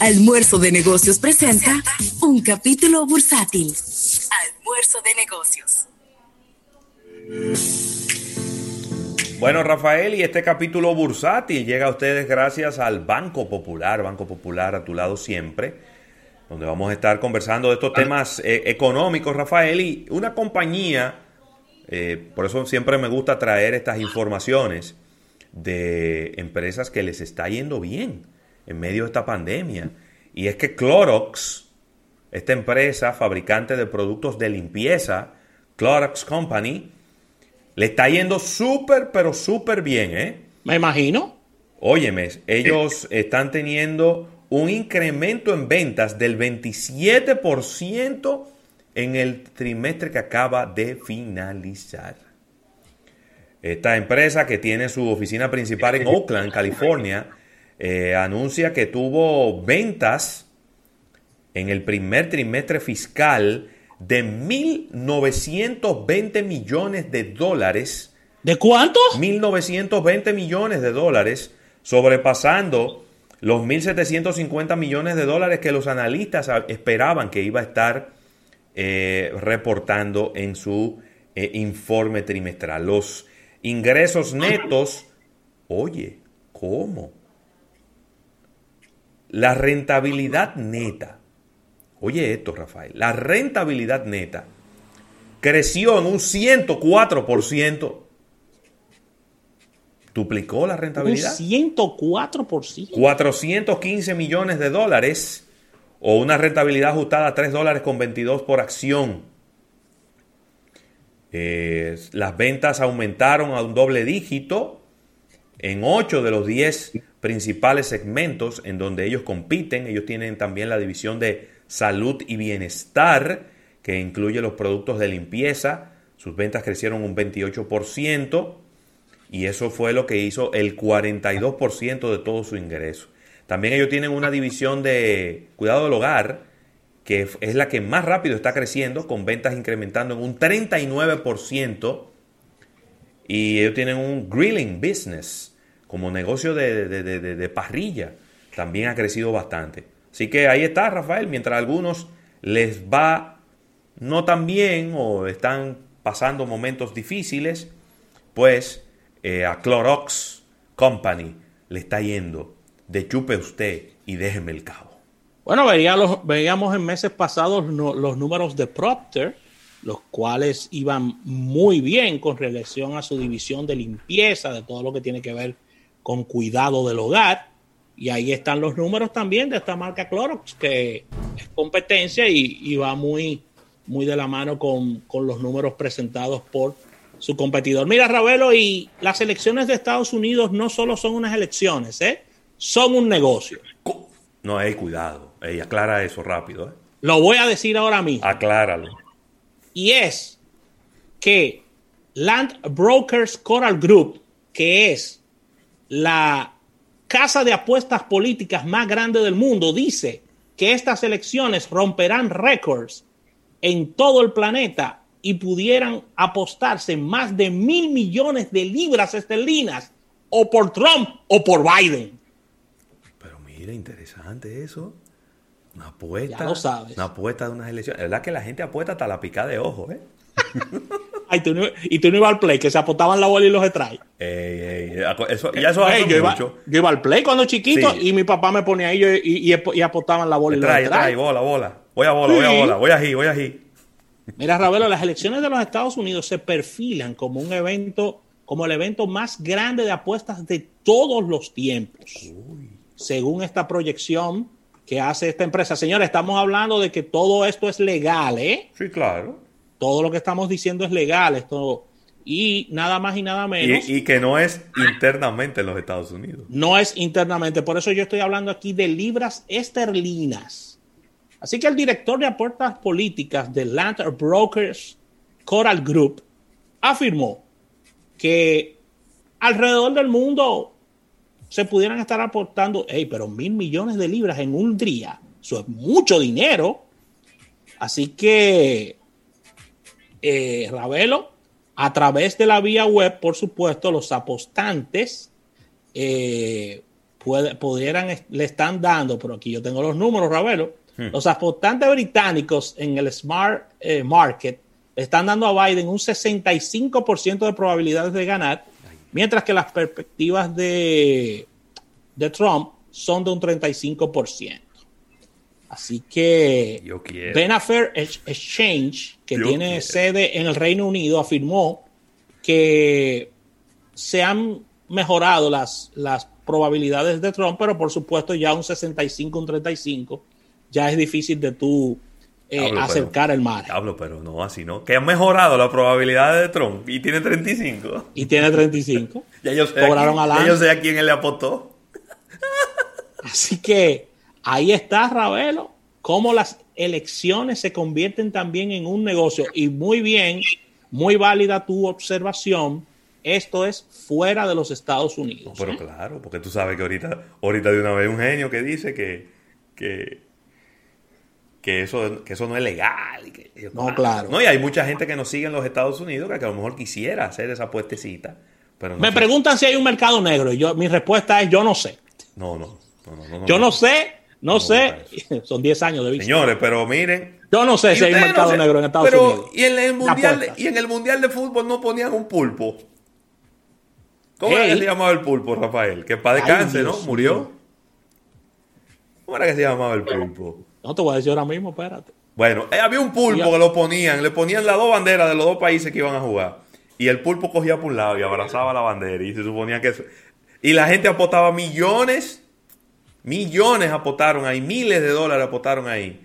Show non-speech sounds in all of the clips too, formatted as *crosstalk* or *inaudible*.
Almuerzo de Negocios presenta un capítulo bursátil. Almuerzo de Negocios. Bueno, Rafael, y este capítulo bursátil llega a ustedes gracias al Banco Popular, Banco Popular a tu lado siempre, donde vamos a estar conversando de estos temas eh, económicos, Rafael, y una compañía, eh, por eso siempre me gusta traer estas informaciones de empresas que les está yendo bien en medio de esta pandemia. Y es que Clorox, esta empresa fabricante de productos de limpieza, Clorox Company, le está yendo súper, pero súper bien, ¿eh? Me imagino. Óyeme, ellos están teniendo un incremento en ventas del 27% en el trimestre que acaba de finalizar. Esta empresa que tiene su oficina principal en Oakland, California, eh, anuncia que tuvo ventas en el primer trimestre fiscal de 1.920 millones de dólares. ¿De cuánto? 1.920 millones de dólares, sobrepasando los 1.750 millones de dólares que los analistas esperaban que iba a estar eh, reportando en su eh, informe trimestral. Los ingresos netos, oye, ¿cómo? La rentabilidad neta Oye esto, Rafael, la rentabilidad neta creció en un 104%. Duplicó la rentabilidad. Un 104%. 415 millones de dólares o una rentabilidad ajustada a 3 dólares con 22 por acción. Eh, las ventas aumentaron a un doble dígito en 8 de los 10 principales segmentos en donde ellos compiten. Ellos tienen también la división de salud y bienestar, que incluye los productos de limpieza. Sus ventas crecieron un 28% y eso fue lo que hizo el 42% de todo su ingreso. También ellos tienen una división de cuidado del hogar, que es la que más rápido está creciendo, con ventas incrementando en un 39%. Y ellos tienen un grilling business como negocio de, de parrilla. También ha crecido bastante. Así que ahí está, Rafael, mientras a algunos les va no tan bien o están pasando momentos difíciles, pues eh, a Clorox Company le está yendo de chupe usted y déjeme el cabo. Bueno, veíamos, veíamos en meses pasados los números de Procter, los cuales iban muy bien con relación a su división de limpieza, de todo lo que tiene que ver con cuidado del hogar. Y ahí están los números también de esta marca Clorox, que es competencia y, va muy, muy de la mano con, los números presentados por su competidor. Mira, Ravelo, y las elecciones de Estados Unidos no solo son unas elecciones, ¿eh? son un negocio. No, hay cuidado. Ey, aclara eso rápido. ¿eh? Lo voy a decir ahora mismo. Acláralo. Y es que Land Brokers Coral Group, que es la casa de apuestas políticas más grande del mundo dice que estas elecciones romperán récords en todo el planeta y pudieran apostarse más de mil millones de libras esterlinas o por Trump o por Biden. Pero mira, interesante eso. Una apuesta. Ya lo sabes. Una apuesta de unas elecciones. Es verdad que la gente apuesta hasta la picada de ojo, ¿eh? *laughs* y tú no ibas al play, que se apostaban la bola y los detrás. eso, ya eso hace yo, iba, yo iba al play cuando chiquito y mi papá me ponía ahí y, y, apostaban la bola y los detrás. bola, bola. Voy a bola, voy a bola, voy a voy a Mira, Ravelo, las elecciones de los Estados Unidos se perfilan como un evento, como el evento más grande de apuestas de todos los tiempos. Según esta proyección que hace esta empresa. Señores, estamos hablando de que todo esto es legal, ¿eh? Sí, claro todo lo que estamos diciendo es legal, esto y nada más y nada menos. Y, que no es internamente en los Estados Unidos. No es internamente, por eso yo estoy hablando aquí de libras esterlinas. Así que el director de apuestas políticas de Land Brokers Coral Group afirmó que alrededor del mundo se pudieran estar aportando, hey, pero mil millones de libras en un día, eso es mucho dinero. Así que eh, Ravelo, a través de la vía web, por supuesto, los apostantes eh, pudieran, le están dando, pero aquí yo tengo los números, Ravelo, Hmm. los apostantes británicos en el Smart eh, Market le están dando a Biden un 65% de probabilidades de ganar, mientras que las perspectivas de, de Trump son de un 35%. Así que. Benafair Ex- Exchange, que Yo tiene quiero. sede en el Reino Unido, afirmó que se han mejorado las, las probabilidades de Trump, pero por supuesto ya un 65, un 35, ya es difícil de tú eh, Diablo, pero- acercar el mar. Diablo, pero no, así no. Que han mejorado las probabilidades de Trump y tiene 35. Y tiene 35. *laughs* Ya yo sé, Cobraron a al quién, ya año. yo sé a quién él le apostó. Así que ahí está, Ravelo, cómo las elecciones se convierten también en un negocio. Y muy bien, muy válida tu observación. Esto es fuera de los Estados Unidos. Pero ¿eh? claro, porque tú sabes que ahorita, ahorita de una vez un genio que dice que, que, que, eso, que eso no es legal. que- No, claro. No, y hay mucha gente que nos sigue en los Estados Unidos que, a lo mejor quisiera hacer esa puestecita. Pero no Me sé. preguntan si hay un mercado negro. Y yo, mi respuesta es: yo no sé. No, no, no, no, no, Yo no sé, no, No, sé. *laughs* Son 10 años de vista. Señores, pero miren. Yo no sé si hay un mercado no sé, negro en Estados pero, Unidos. Y en, el mundial, y en el mundial de fútbol no ponían un pulpo. ¿Cómo era que se llamaba el pulpo, Rafael? Que para descanse, Ay, ¿no? Dios Murió. ¿Cómo era que se llamaba el pulpo? No te voy a decir ahora mismo, espérate. Bueno, eh, había un pulpo que lo ponían, le ponían las dos banderas de los dos países que iban a jugar. Y el pulpo cogía por un lado y abrazaba la bandera. Y se suponía que eso- Y la gente apostaba millones, millones apostaron ahí, miles de dólares apostaron ahí.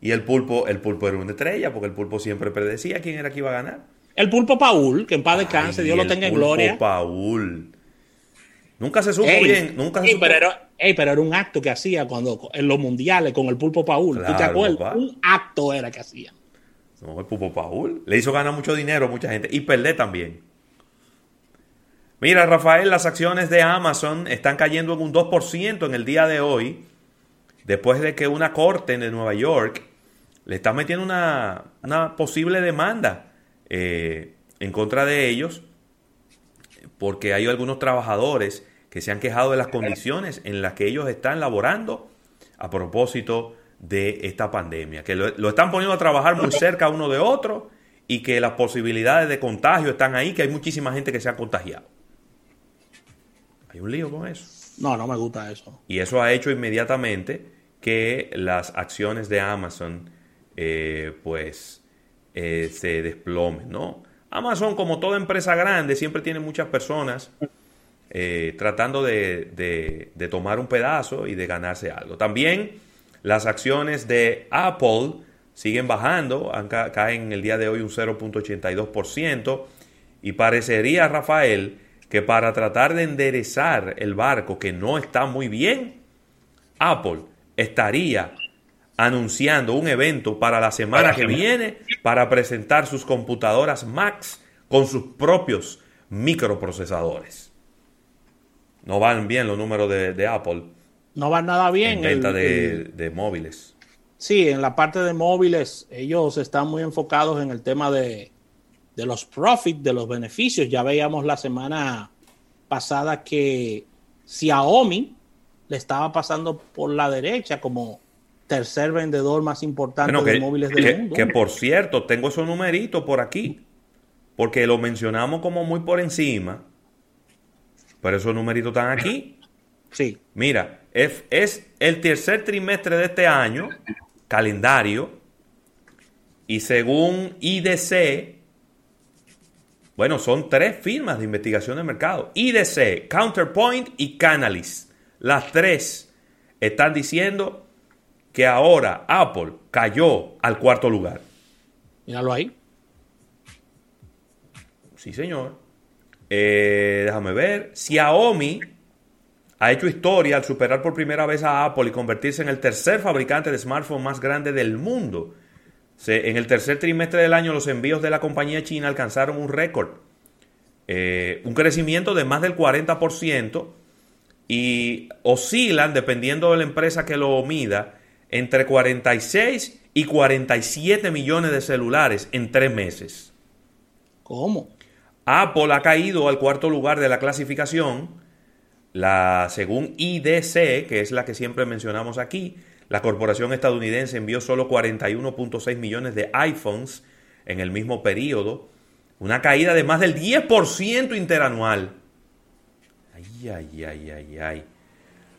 Y el pulpo, el pulpo era una estrella, porque el pulpo siempre predecía quién era que iba a ganar. El pulpo Paul, que en paz descanse, Dios lo el tenga en pulpo gloria. Paul. Nunca se supo Ey, bien, nunca se ey, supo. pero, era, ey, pero era un acto que hacía cuando en los mundiales con el pulpo Paul. ¿Tú te acuerdas? papá. Un acto era que hacía. No, el Pupo Paul. Le hizo ganar mucho dinero a mucha gente. Y perder también. Mira, Rafael, las acciones de Amazon están cayendo en un 2% en el día de hoy. Después de que una corte de Nueva York le está metiendo una, una posible demanda eh, en contra de ellos. Porque hay algunos trabajadores que se han quejado de las condiciones en las que ellos están laborando a propósito de esta pandemia, que lo, lo están poniendo a trabajar muy cerca uno de otro y que las posibilidades de contagio están ahí, que hay muchísima gente que se ha contagiado. Hay un lío con eso. No, no me gusta eso. Y eso ha hecho inmediatamente que las acciones de Amazon eh, pues eh, se desplomen, ¿no? Amazon, como toda empresa grande, siempre tiene muchas personas eh, tratando de, de- de tomar un pedazo y de ganarse algo. También las acciones de Apple siguen bajando, caen el día de hoy un 0.82% y parecería, Rafael, que para tratar de enderezar el barco que no está muy bien, Apple estaría anunciando un evento para la semana que viene para presentar sus computadoras Max con sus propios microprocesadores. No van bien los números de, de Apple No va nada bien. en venta el- de, el- de móviles. sí, en la parte de móviles, ellos están muy enfocados en el tema de, de los profits, de los beneficios. Ya veíamos la semana pasada que Xiaomi le estaba pasando por la derecha como tercer vendedor más importante Bueno, de móviles del que- mundo. que por cierto, tengo esos numeritos por aquí, porque lo mencionamos como muy por encima, pero esos numeritos están aquí. Sí, Mira, es, es el tercer trimestre de este año, calendario, y según IDC, bueno, son tres firmas de investigación de mercado. IDC, Counterpoint y Canalys. Las tres están diciendo que ahora Apple cayó al cuarto lugar. míralo ahí. Sí, señor. Eh, déjame ver. Xiaomi ha hecho historia al superar por primera vez a Apple y convertirse en el tercer fabricante de smartphone más grande del mundo. Se- en el tercer trimestre del año los envíos de la compañía china alcanzaron un récord. Eh, un crecimiento de más del 40% y oscilan, dependiendo de la empresa que lo mida, entre 46 y 47 millones de celulares en tres meses. ¿Cómo? Apple ha caído al cuarto lugar de la clasificación La, según IDC, que es la que siempre mencionamos aquí, la corporación estadounidense envió solo 41.6 millones de iPhones en el mismo periodo, una caída de más del 10% interanual. Ay, ay, ay, ay, ay.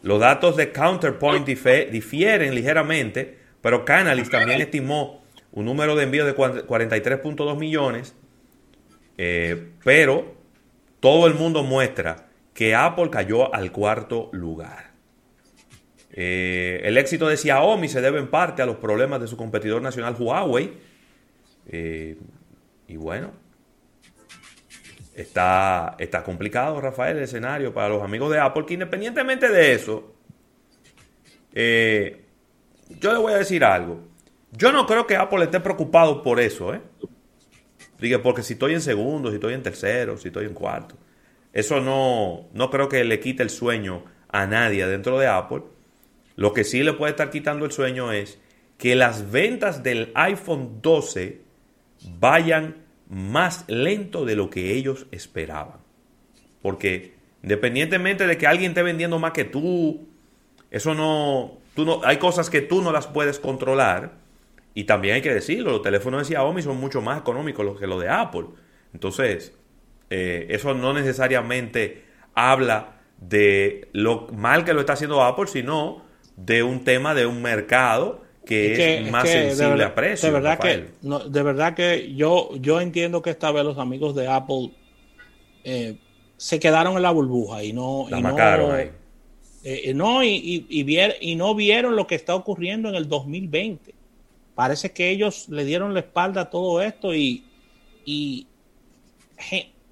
Los datos de Counterpoint difieren ligeramente, pero Canalys también estimó un número de envíos de 43.2 millones, eh, pero todo el mundo muestra que Apple cayó al cuarto lugar. Eh, el éxito de Xiaomi se debe en parte a los problemas de su competidor nacional Huawei. Eh, y bueno, está, está complicado, Rafael, el escenario para los amigos de Apple, que independientemente de eso, eh, yo le voy a decir algo. Yo no creo que Apple esté preocupado por eso, ¿eh? Porque si estoy en segundo, si estoy en tercero, si estoy en cuarto. Eso no, no creo que le quite el sueño a nadie dentro de Apple. Lo que sí le puede estar quitando el sueño es que las ventas del iPhone 12 vayan más lento de lo que ellos esperaban. Porque independientemente de que alguien esté vendiendo más que tú, eso no, tú no, hay cosas que tú no las puedes controlar. Y también hay que decirlo, los teléfonos de Xiaomi son mucho más económicos que los de Apple. Entonces, eh, eso no necesariamente habla de lo mal que lo está haciendo Apple, sino de un tema de un mercado que es, más sensible a precios. De verdad que, de verdad que yo, yo entiendo que esta vez los amigos de Apple eh, se quedaron en la burbuja y no... La y ahí eh, no, y, y, no vieron lo que está ocurriendo en el 2020. Parece que ellos le dieron la espalda a todo esto y, y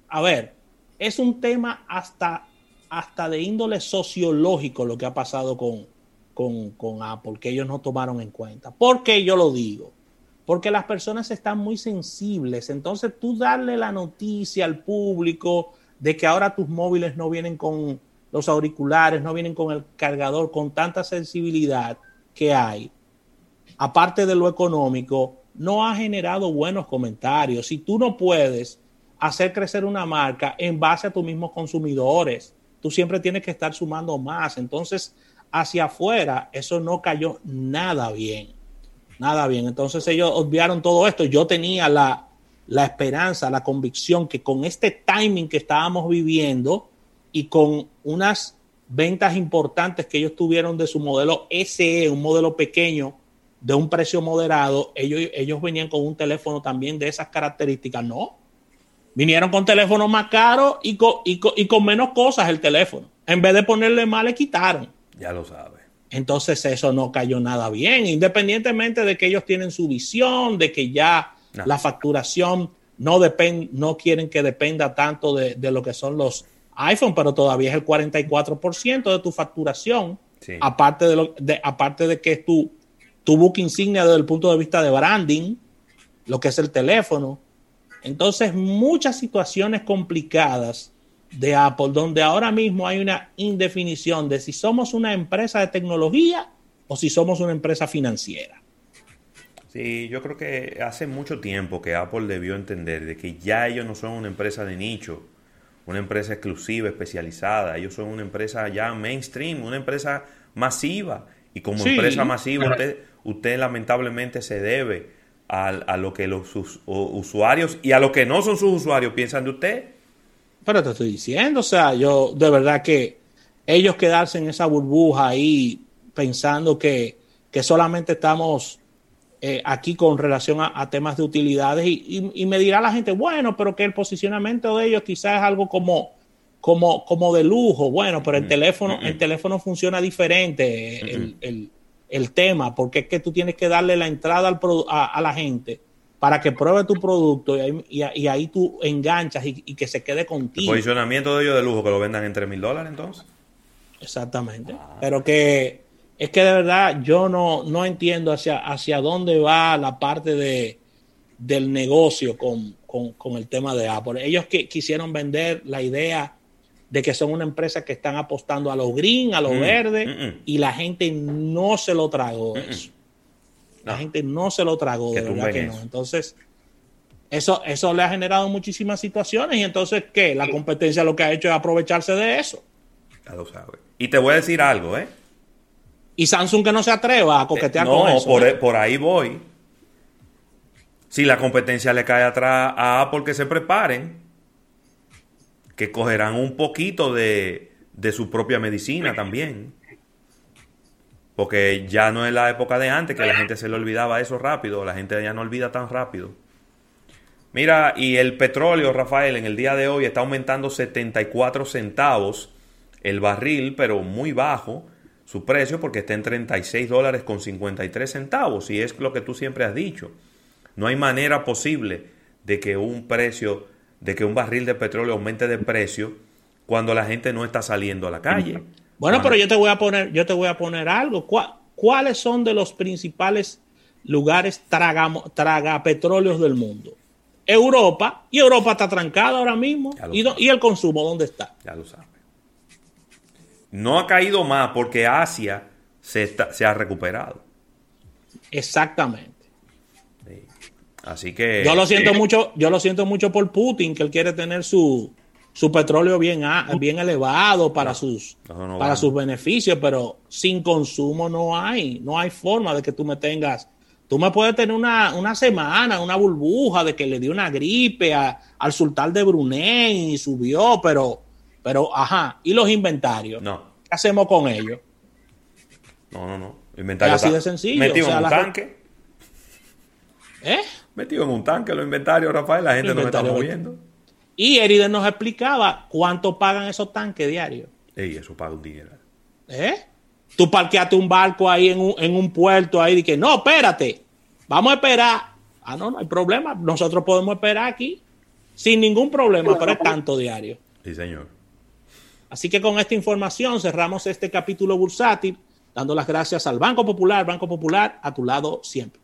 a ver, es un tema hasta, hasta de índole sociológico lo que ha pasado con, con, con Apple, que ellos no tomaron en cuenta. ¿Por qué yo lo digo? Porque las personas están muy sensibles. Entonces tú darle la noticia al público de que ahora tus móviles no vienen con los auriculares, no vienen con el cargador, con tanta sensibilidad que hay, aparte de lo económico, no ha generado buenos comentarios. Si tú no puedes hacer crecer una marca en base a tus mismos consumidores, tú siempre tienes que estar sumando más. Entonces, hacia afuera, eso no cayó nada bien. Nada bien. Entonces ellos obviaron todo esto. Yo tenía la, la esperanza, la convicción que con este timing que estábamos viviendo, y con unas ventas importantes que ellos tuvieron de su modelo SE, un modelo pequeño de un precio moderado, ellos, ellos venían con un teléfono también de esas características. No, vinieron con teléfonos más caros y con, y con, menos cosas el teléfono. En vez de ponerle más, le quitaron. Ya lo sabe. Entonces eso no cayó nada bien, independientemente de que ellos tienen su visión, de que ya la facturación no, depende, no quieren que dependa tanto de, de, lo que son los iPhone, pero todavía es el 44% de tu facturación, aparte, de lo, de, aparte de que es tu, tu book insignia desde el punto de vista de branding, lo que es el teléfono. Entonces, muchas situaciones complicadas de Apple, donde ahora mismo hay una indefinición de si somos una empresa de tecnología o si somos una empresa financiera. Sí, yo creo que hace mucho tiempo que Apple debió entender de que ya ellos no son una empresa de nicho, una empresa exclusiva, especializada. Ellos son una empresa ya mainstream, una empresa masiva. Y como empresa masiva, usted, usted lamentablemente se debe a, a, lo que los usuarios y a lo que no son sus usuarios piensan de usted. Pero te estoy diciendo, o sea, yo de verdad que ellos quedarse en esa burbuja ahí pensando que, que solamente estamos eh, aquí con relación a, temas de utilidades y, me dirá la gente, bueno, pero que el posicionamiento de ellos quizás es algo como, como, como de lujo, bueno, pero el mm, teléfono, mm, el teléfono funciona diferente, el, tema, porque es que tú tienes que darle la entrada al a, la gente para que pruebe tu producto y ahí, tú enganchas y, que se quede contigo. El posicionamiento de ellos de lujo, que lo vendan en 3 mil dólares entonces. Exactamente. Ah. Pero que es que de verdad yo no, no entiendo hacia, hacia dónde va la parte de, del negocio con, el tema de Apple. Ellos que quisieron vender la idea de que son una empresa que están apostando a los green, a los mm, verdes, mm, mm. y la gente no se lo tragó eso. La gente no se lo tragó, de verdad que no. Entonces, eso, eso le ha generado muchísimas situaciones y entonces, ¿qué? La competencia lo que ha hecho es aprovecharse de eso. Ya lo sabes. Y te voy a decir algo, ¿eh? Y Samsung que no se atreva a coquetear con eso. No, por, ¿eh? por ahí voy. Si la competencia le cae atrás a Apple, que se preparen. Que cogerán un poquito de, de su propia medicina también. Porque ya no es la época de antes, que la gente se le olvidaba eso rápido. La gente ya no olvida tan rápido. Mira, y el petróleo, Rafael, en el día de hoy está aumentando 74 centavos el barril, pero muy bajo su precio porque está en 36 dólares con 53 centavos. Y es lo que tú siempre has dicho. No hay manera posible de que un precio, de que un barril de petróleo aumente de precio cuando la gente no está saliendo a la calle. Bueno, pero yo te voy a poner, yo te voy a poner algo. ¿Cuáles son de los principales lugares traga, traga petróleos del mundo? Europa, y Europa está trancada ahora mismo. ¿Y, ¿Y, el consumo dónde está? Ya lo sabe. No ha caído más porque Asia se, está, se ha recuperado. Exactamente. Sí. Así que. Yo lo siento mucho, yo lo siento mucho por Putin, que él quiere tener su, su petróleo bien, bien elevado para, no, sus, no, no, para sus beneficios, pero sin consumo no hay. No hay forma de que tú me tengas Tú me puedes tener una, una, semana, una burbuja de que le dio una gripe a, al sultán de Brunei y subió, pero, pero, ajá, ¿y los inventarios? No. ¿Qué hacemos con ellos? No, no, no. Inventario es así de sencillo. Metido o sea, en un tanque. ¿Eh? Metido en un tanque los inventarios, Rafael, la gente no me está moviendo. Y Eriden nos explicaba cuánto pagan esos tanques diarios. Ey, eso paga un dinero. ¿Eh? Tú parqueaste un barco ahí en un, en un puerto ahí y que no, espérate, vamos a esperar. Ah, no, no hay problema. Nosotros podemos esperar aquí sin ningún problema, pero es tanto diario. Sí, señor. Así que con esta información cerramos este capítulo bursátil, dando las gracias al Banco Popular, Banco Popular, a tu lado siempre.